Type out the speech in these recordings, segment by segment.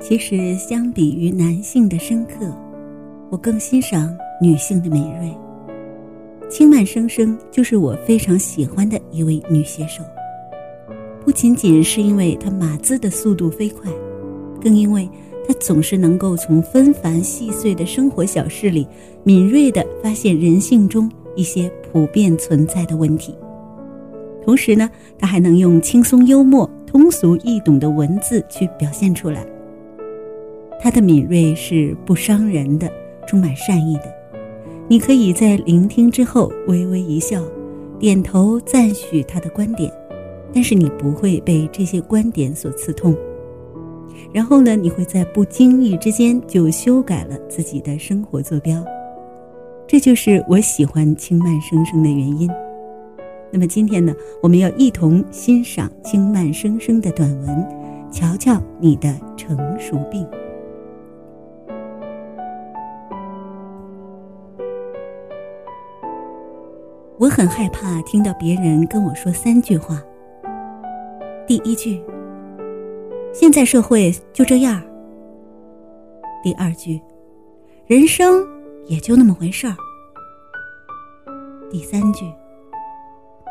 其实，相比于男性的深刻，我更欣赏女性的美锐。轻慢生生就是我非常喜欢的一位女写手。不仅仅是因为她码字的速度飞快，更因为她总是能够从纷繁细碎的生活小事里，敏锐地发现人性中一些普遍存在的问题。同时呢，她还能用轻松幽默、通俗易懂的文字去表现出来。他的敏锐是不伤人的，充满善意的。你可以在聆听之后微微一笑，点头赞许他的观点，但是你不会被这些观点所刺痛。然后呢，你会在不经意之间就修改了自己的生活坐标。这就是我喜欢轻慢生生的原因。那么今天呢，我们要一同欣赏轻慢生生的短文，瞧瞧你的成熟病。我很害怕听到别人跟我说三句话。第一句，现在社会就这样。第二句，人生也就那么回事儿。第三句，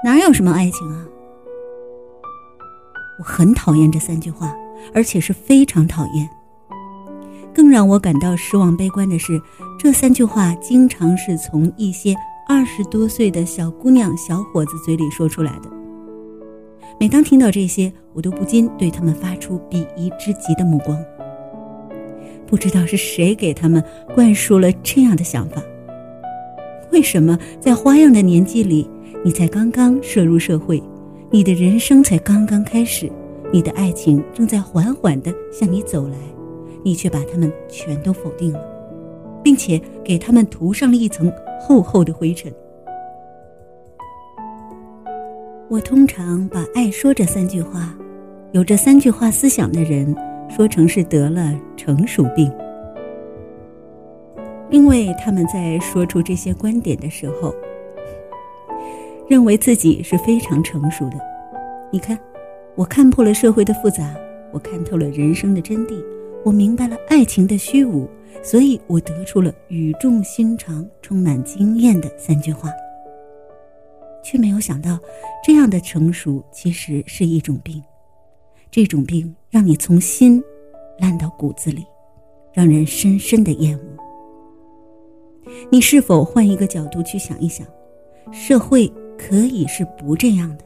哪有什么爱情啊？我很讨厌这三句话，而且是非常讨厌。更让我感到失望悲观的是，这三句话经常是从一些。二十多岁的小姑娘、小伙子嘴里说出来的。每当听到这些，我都不禁对他们发出鄙夷之极的目光。不知道是谁给他们灌输了这样的想法？为什么在花样的年纪里，你才刚刚涉入社会，你的人生才刚刚开始，你的爱情正在缓缓地向你走来，你却把他们全都否定了？并且给他们涂上了一层厚厚的灰尘。我通常把“爱说”这三句话，有这三句话思想的人，说成是得了成熟病，因为他们在说出这些观点的时候，认为自己是非常成熟的。你看，我看破了社会的复杂，我看透了人生的真谛，我明白了爱情的虚无。所以我得出了语重心长、充满经验的三句话，却没有想到，这样的成熟其实是一种病。这种病让你从心烂到骨子里，让人深深的厌恶。你是否换一个角度去想一想？社会可以是不这样的，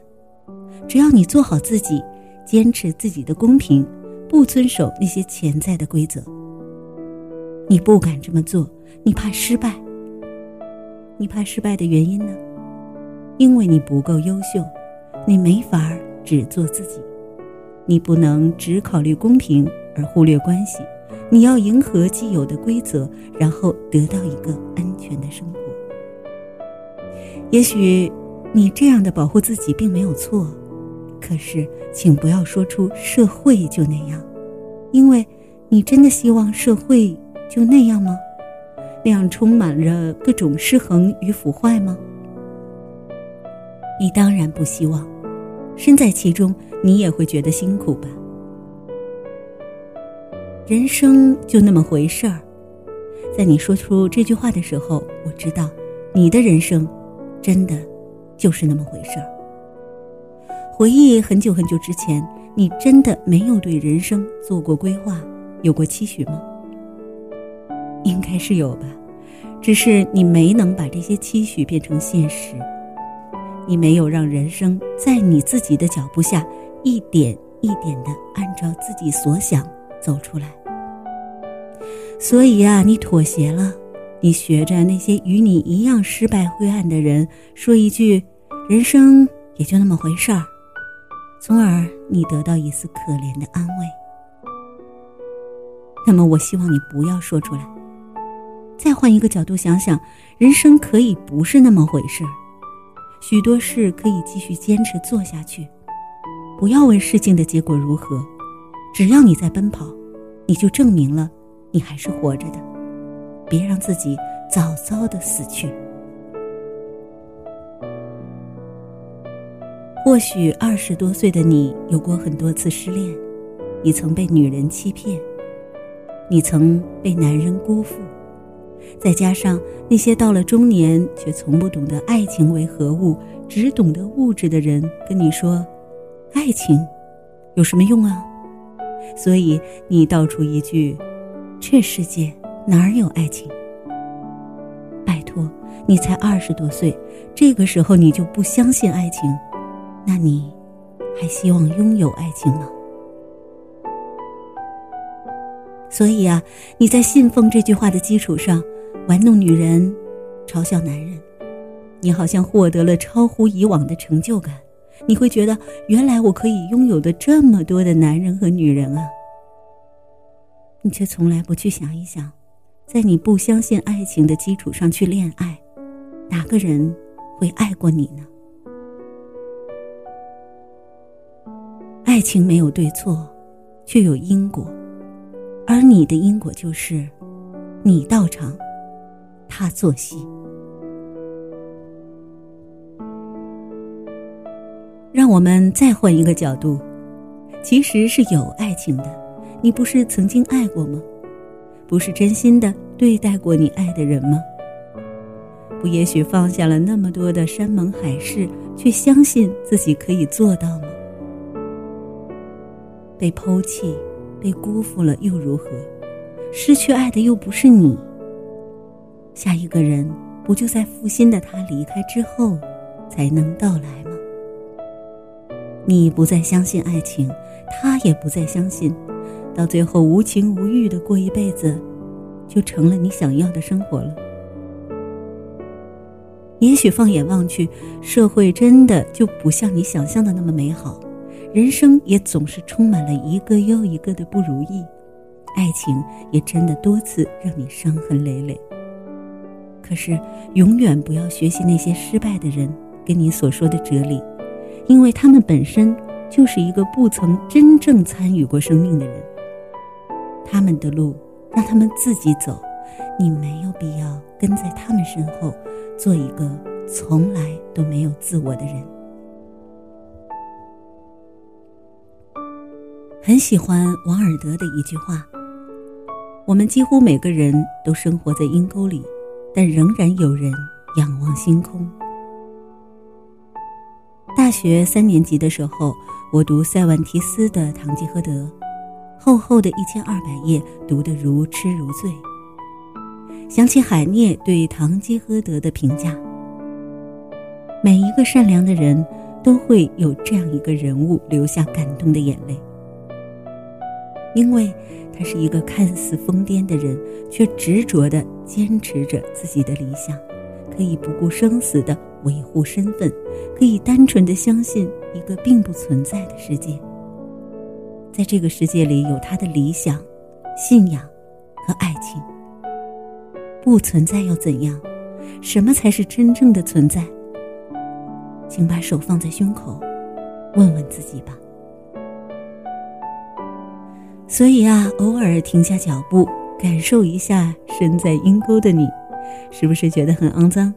只要你做好自己，坚持自己的公平，不遵守那些潜在的规则。你不敢这么做，你怕失败。你怕失败的原因呢？因为你不够优秀，你没法只做自己，你不能只考虑公平而忽略关系，你要迎合既有的规则，然后得到一个安全的生活。也许你这样的保护自己并没有错，可是请不要说出社会就那样，因为你真的希望社会。就那样吗？那样充满着各种失衡与腐坏吗？你当然不希望，身在其中，你也会觉得辛苦吧？人生就那么回事儿。在你说出这句话的时候，我知道，你的人生，真的就是那么回事儿。回忆很久很久之前，你真的没有对人生做过规划，有过期许吗？应该是有吧，只是你没能把这些期许变成现实，你没有让人生在你自己的脚步下一点一点的按照自己所想走出来。所以呀，你妥协了，你学着那些与你一样失败灰暗的人说一句“人生也就那么回事儿”，从而你得到一丝可怜的安慰。那么，我希望你不要说出来。再换一个角度想想，人生可以不是那么回事。许多事可以继续坚持做下去。不要问事情的结果如何，只要你在奔跑，你就证明了你还是活着的。别让自己早早的死去。或许二十多岁的你有过很多次失恋，你曾被女人欺骗，你曾被男人辜负，再加上那些到了中年却从不懂得爱情为何物，只懂得物质的人跟你说：“爱情有什么用啊？”所以你道出一句：“这世界哪儿有爱情？”拜托，你才二十多岁，这个时候你就不相信爱情？那你还希望拥有爱情吗？所以啊，你在信奉这句话的基础上，玩弄女人，嘲笑男人，你好像获得了超乎以往的成就感。你会觉得，原来我可以拥有的这么多的男人和女人啊！你却从来不去想一想，在你不相信爱情的基础上去恋爱，哪个人会爱过你呢？爱情没有对错，却有因果，而你的因果就是，你到场，他做戏。让我们再换一个角度，其实是有爱情的。你不是曾经爱过吗？不是真心的对待过你爱的人吗？不，也许放下了那么多的山盟海誓，却相信自己可以做到吗？被抛弃、被辜负了又如何？失去爱的又不是你。下一个人不就在负心的他离开之后才能到来吗？你不再相信爱情，他也不再相信，到最后无情无欲的过一辈子，就成了你想要的生活了。也许放眼望去，社会真的就不像你想象的那么美好。人生也总是充满了一个又一个的不如意，爱情也真的多次让你伤痕累累。可是，永远不要学习那些失败的人跟你所说的哲理，因为他们本身就是一个不曾真正参与过生命的人。他们的路让他们自己走，你没有必要跟在他们身后，做一个从来都没有自我的人。很喜欢王尔德的一句话：“我们几乎每个人都生活在阴沟里，但仍然有人仰望星空。”大学三年级的时候，我读塞万提斯的《堂吉诃德》，厚厚的一千二百页，读得如痴如醉。想起海涅对堂吉诃德的评价：“每一个善良的人都会有这样一个人物，留下感动的眼泪。”因为他是一个看似疯癫的人，却执着地坚持着自己的理想，可以不顾生死地维护身份，可以单纯地相信一个并不存在的世界。在这个世界里，有他的理想、信仰和爱情。不存在又怎样？什么才是真正的存在？请把手放在胸口，问问自己吧。所以啊，偶尔停下脚步，感受一下身在阴沟的你，是不是觉得很肮脏？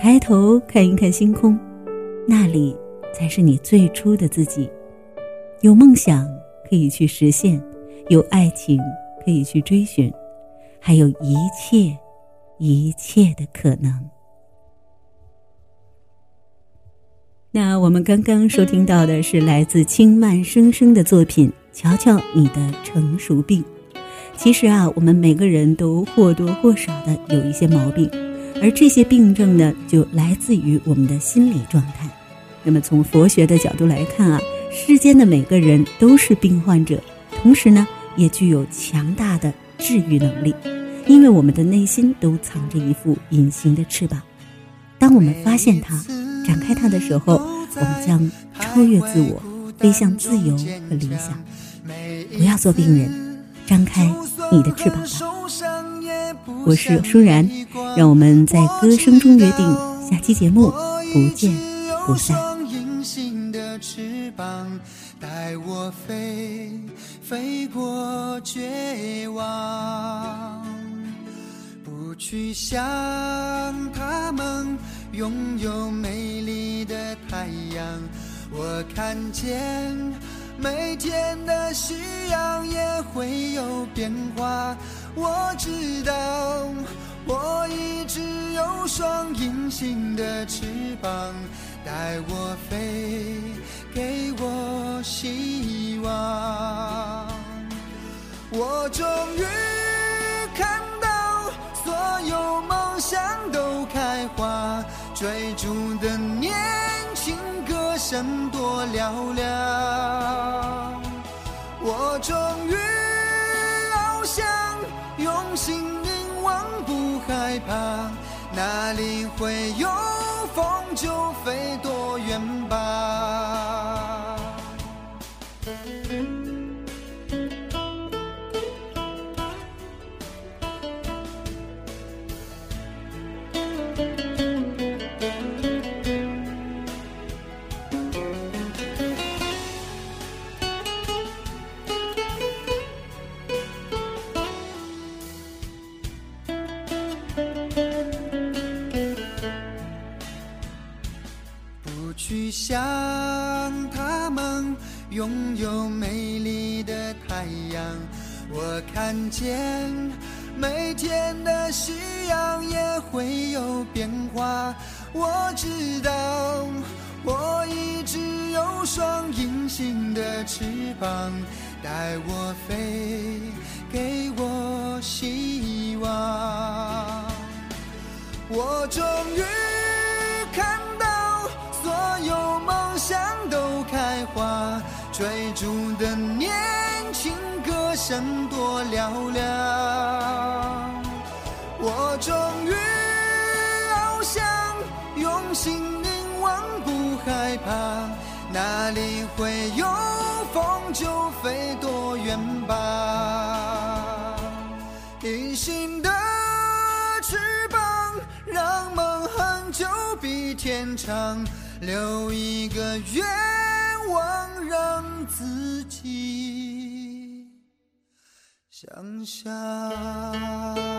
抬头看一看星空，那里才是你最初的自己。有梦想可以去实现，有爱情可以去追寻，还有一切一切的可能。那我们刚刚收听到的是来自轻慢生生的作品。瞧瞧你的成熟病，其实啊，我们每个人都或多或少的有一些毛病，而这些病症呢，就来自于我们的心理状态。那么从佛学的角度来看啊，世间的每个人都是病患者，同时呢，也具有强大的治愈能力，因为我们的内心都藏着一副隐形的翅膀。当我们发现它，展开它的时候，我们将超越自我，飞向自由和理想。不要做病人，张开你的翅膀吧。我是舒然，让我们在歌声中约定，下期节目不见。不散。带我飞，飞过绝望，不去想他们拥有美丽的太阳。我看见每天的夕阳也会有变化。我知道，我一直有双隐形的翅膀，带我飞。给我希望，我终于看到所有梦想都开花，追逐的年轻歌声多嘹亮。我终于翱翔，用心凝望不害怕，哪里会有风就飞多远吧。像他们拥有美丽的太阳，我看见每天的夕阳也会有变化。我知道我一直有双隐形的翅膀，带我飞，给我希望。我终于都开花追逐的年轻歌声多嘹亮，我终于翱翔，用心凝望不害怕，哪里会有风就飞多远吧。隐形的翅膀，让梦恒久比天长，留一个愿。望让自己想象。